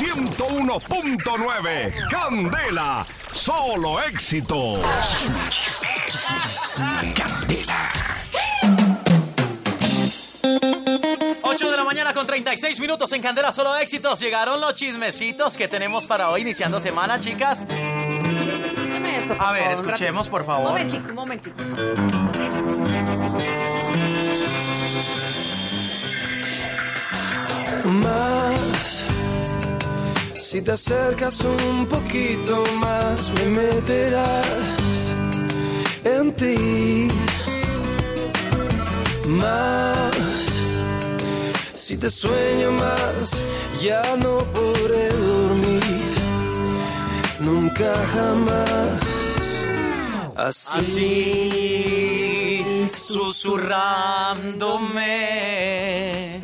101.9. Candela, solo éxitos. Candela. 8 de la mañana con 36 minutos en Candela Solo Éxitos. Llegaron los chismecitos que tenemos para hoy iniciando semana, chicas. Escúcheme esto. por A ver, favor, escuchemos, por favor. Un momentico, un momentico. más. Si te acercas un poquito más, me meterás en ti. Más. Si te sueño más, ya no podré dormir. Nunca jamás. Así. Así, susurrándome.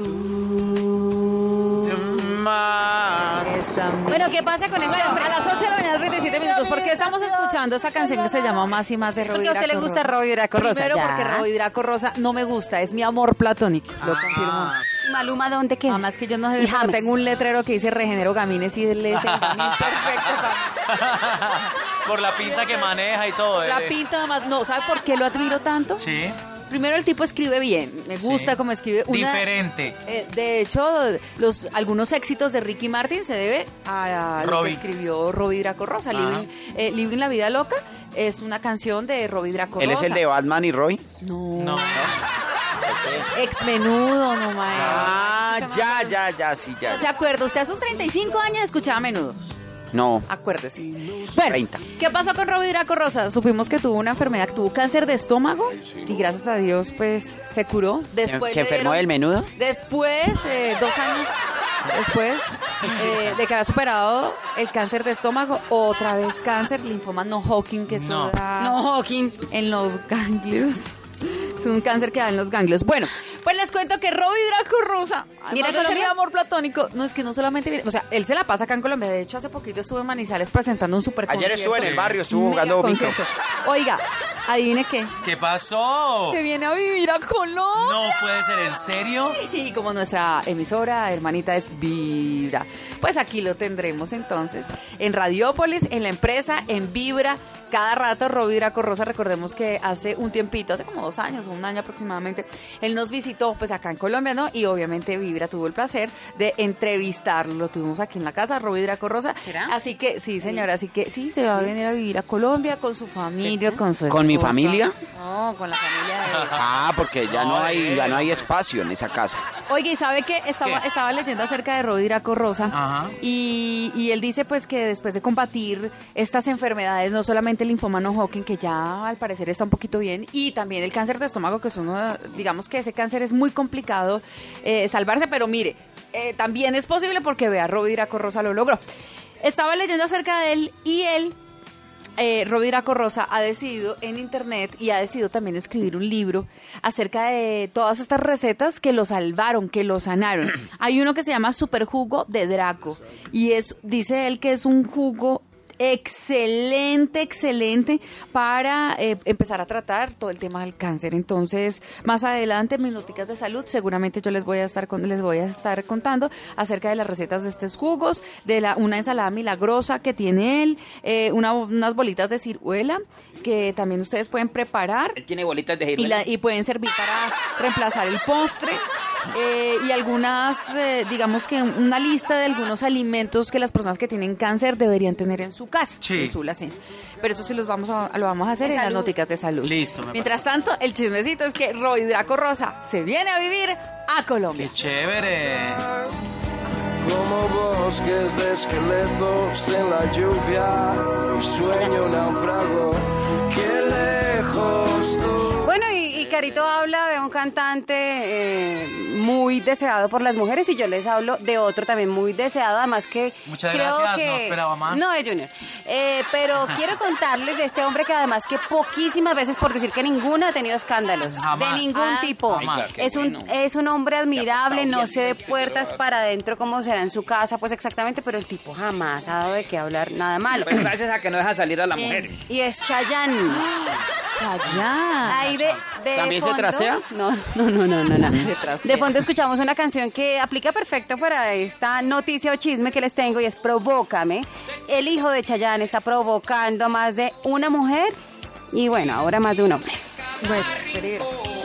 Bueno, ¿qué pasa con este Bueno, hombre? a las 8 de la mañana, 37 minutos. ¿Por qué estamos escuchando esta canción que se llama Más y Más de Robbie Porque a usted le gusta? Robbie Draco Rosa, Primero ya. porque Robbie Draco Rosa no me gusta, es mi amor platónico. Lo confirmo. Ah, ¿Y Maluma dónde queda? Además que yo no sé, tengo un letrero que dice Regenero Gamines y es gamín perfecto para- Por la pinta que maneja y todo. La eh. pinta además, no, ¿sabe por qué lo admiro tanto? Sí. Primero el tipo escribe bien, me gusta Sí. cómo escribe. Una- Diferente. Eh, de hecho, los algunos éxitos de Ricky Martin se debe a, lo que escribió Robbie Draco Rosa. Living, eh, Living la vida loca es una canción de Robbie Draco ¿Él es Rosa. el de Batman y Roy? No, No. ex menudo, no maestro. Ah, ya, ya, ya, sí, ya. ¿No se acuerda? Usted a sus 35 años escuchaba a menudo. No, Acuérdese. Bueno, 30. ¿qué pasó con Robbie Draco Rosa? Supimos que tuvo una enfermedad, tuvo cáncer de estómago y gracias a Dios, pues, se curó. Después ¿Se enfermó dieron- del menudo? Después, eh, dos años después eh, de que había superado el cáncer de estómago, otra vez cáncer, linfoma no Hodgkin, que eso No. No, en los ganglios. Es un cáncer que da en los ganglios. Bueno, pues les cuento que Robbie Draco Rosa, ¿Viene a de Colombia? mi amor platónico, no es que no solamente viene, o sea, él se la pasa acá en Colombia. De hecho, hace poquito estuvo en Manizales presentando un super Ayer estuvo en el barrio, estuvo jugando bingo. Oiga, adivine qué. ¿Qué pasó? Se viene a vivir a Colombia. No puede ser, ¿en serio? Y como nuestra emisora hermanita es Vibra, pues aquí lo tendremos entonces en Radiópolis, en la empresa, en Vibra. Cada rato Robbie Draco Rosa, recordemos que hace un tiempito, hace como dos años o un año aproximadamente, él nos visitó pues acá en Colombia, ¿no? Y obviamente Vibra tuvo el placer de entrevistarlo. Lo tuvimos aquí en la casa, Robbie Draco Rosa. ¿Será? Así que sí, señora, así que sí, se va a venir a vivir a Colombia con su familia, con su ¿Con mi esposa. familia? No, con la familia de él. Ah, porque ya no hay, ya no hay espacio en esa casa. Oye, ¿y sabe qué? Estaba, ¿Qué? estaba leyendo acerca de Robbie Draco Rosa Ajá. y, y él dice pues que después de combatir estas enfermedades, no solamente el linfoma no Hodgkin, que ya al parecer está un poquito bien, y también el cáncer de estómago, que es uno, digamos que ese cáncer es muy complicado eh, salvarse, pero mire, eh, también es posible porque vea, Robbie Draco Rosa lo logró. Estaba leyendo acerca de él y él eh, Robbie Draco Rosa ha decidido en internet y ha decidido también escribir un libro acerca de todas estas recetas que lo salvaron, que lo sanaron. Hay uno que se llama Super Jugo de Draco y es, dice él que es un jugo excelente, excelente para eh, empezar a tratar todo el tema del cáncer. Entonces, más adelante, en Minuticas de Salud, seguramente yo les voy a estar con- les voy a estar contando acerca de las recetas de estos jugos, de la una ensalada milagrosa que tiene él, eh, una- unas bolitas de ciruela que también ustedes pueden preparar Tiene bolitas de y, la- y pueden servir para reemplazar el postre eh, y algunas, digamos que una lista de algunos alimentos que las personas que tienen cáncer deberían tener en su casa. Sí. en su alacena. Pero eso sí los vamos a, lo vamos a hacer De en las salud. nóticas de salud. Listo, me Mientras tanto, el chismecito es que Roy Draco Rosa se viene a vivir a Colombia. ¡Qué chévere! Como bosques de esqueletos en la lluvia, mi sueño naufrago, qué lejos tú. Y, Carito habla de un cantante eh, muy deseado por las mujeres y yo les hablo de otro también muy deseado, además que Muchas creo gracias, que no esperaba más. No, de Junior. Eh, pero quiero contarles de este hombre que además que poquísimas veces, por decir que ninguno ha tenido escándalos, Jamás. de ningún Ah, tipo. jamás. Es un es un hombre admirable, no sé de puertas para adentro cómo será en su casa, pues exactamente, pero el tipo jamás ha dado de qué hablar nada malo. Pero gracias a que no deja salir a la mujer. Y es Chayanne. Chayanne. Ahí de, de ¿También se fondo- trastea? No, no, no, no, no, no. De fondo escuchamos una canción que aplica perfecto para esta noticia o chisme que les tengo y es Provócame. El hijo de Chayanne está provocando a más de una mujer y bueno, ahora más de un hombre. Pues, espere.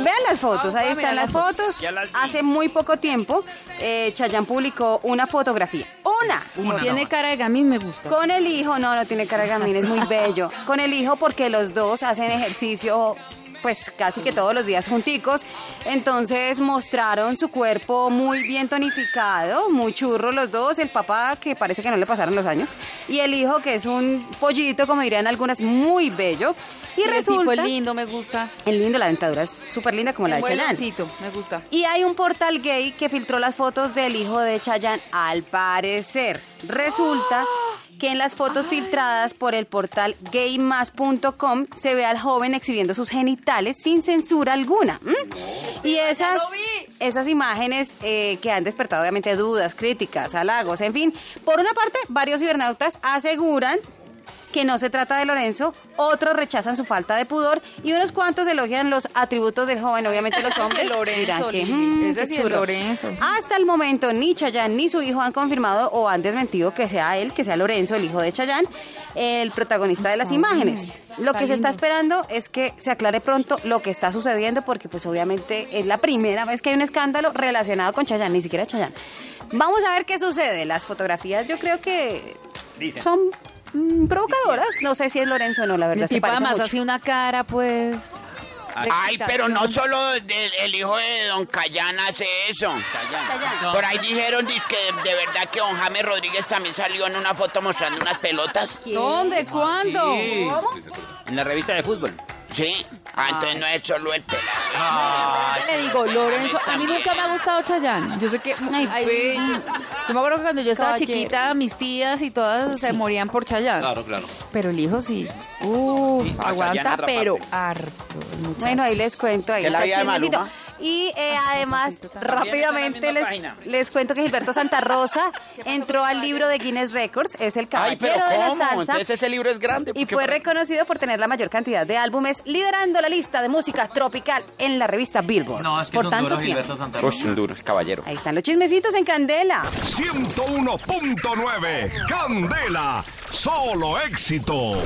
Vean las fotos, ahí Ah, están las fotos. Hace muy poco tiempo, eh, Chayanne publicó una fotografía. ¡Una! Si tiene cara de gamín, me gusta. Con el hijo, no, no tiene cara de gamín, es muy bello. Con el hijo porque los dos hacen ejercicio pues casi que todos los días junticos. Entonces mostraron su cuerpo muy bien tonificado, muy churro los dos. El papá que parece que no le pasaron los años. Y el hijo que es un pollito, como dirían algunas, muy bello. Y, Y el resulta... tipo lindo, me gusta. El lindo, la dentadura es súper linda como la de Chayanne. me gusta. Y hay un portal gay que filtró las fotos del hijo de Chayanne. Al parecer, resulta que en las fotos filtradas por el portal gaymas.com se ve al joven exhibiendo sus genitales sin censura alguna. Y esas, esas imágenes eh, que han despertado obviamente dudas, críticas, halagos, en fin. Por una parte, varios cibernautas aseguran que no se trata de Lorenzo, otros rechazan su falta de pudor y unos cuantos elogian los atributos del joven. Obviamente los Ese es hombres Lorenzo, dirán que. "Mm, Ese sí es churro". Lorenzo. Hasta el momento ni Chayanne ni su hijo han confirmado o han desmentido que sea él, que sea Lorenzo, el hijo de Chayanne, el protagonista de las imágenes. Lo que se está esperando es que se aclare pronto lo que está sucediendo porque pues obviamente es la primera vez que hay un escándalo relacionado con Chayanne, ni siquiera Chayanne. Vamos a ver qué sucede. Las fotografías yo creo que son mm, provocadoras. No sé si es Lorenzo o no, la verdad. El se parece además mucho. así una cara, pues... Ay, pero no solo del- el hijo de don Cayán hace eso. Chayanne. Por ahí dijeron que de verdad que don James Rodríguez también salió en una foto mostrando unas pelotas. ¿Dónde? ¿Cuándo? Sí. ¿Cómo? En la revista de fútbol. Sí. Ah, entonces no es solo el pelado. Le digo, Lorenzo, a mí nunca me ha gustado Chayanne. Yo sé que... ay, yo me acuerdo que cuando yo estaba Caballero. chiquita, mis tías y todas se morían por Chayanne. Claro, claro. Pero el hijo sí. Uf, Sí, a Chayanne aguanta, otra pero parte. harto. el muchacho. Bueno, ahí les cuento, ahí ¿Qué es la está vida de chismecito. Maluma? Y eh, además, en la rápidamente les, les cuento que Gilberto Santa Rosa entró al libro de Guinness Records, es el Ay, caballero de la salsa. Entonces ese libro es grande. Y fue para- reconocido por tener la mayor cantidad de álbumes, liderando la lista de música tropical en la revista Billboard. No, es que por son tanto duros, tiempo. Gilberto Santa Uy, Rosa. un duro, es caballero. Ahí están los chismecitos en Candela. 101.9 Candela. Solo éxitos.